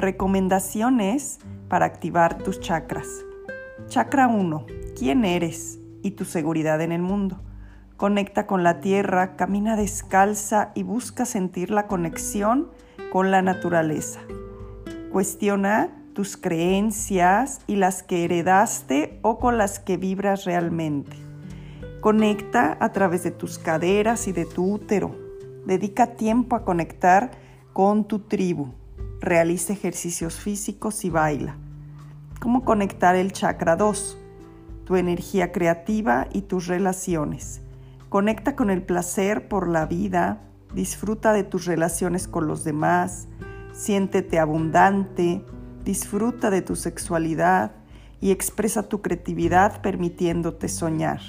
Recomendaciones para activar tus chakras. Chakra 1. ¿Quién eres y tu seguridad en el mundo? Conecta con la tierra, camina descalza y busca sentir la conexión con la naturaleza. Cuestiona tus creencias y las que heredaste o con las que vibras realmente. Conecta a través de tus caderas y de tu útero. Dedica tiempo a conectar con tu tribu. Realiza ejercicios físicos y baila. ¿Cómo conectar el chakra 2? Tu energía creativa y tus relaciones. Conecta con el placer por la vida, disfruta de tus relaciones con los demás, siéntete abundante, disfruta de tu sexualidad y expresa tu creatividad permitiéndote soñar.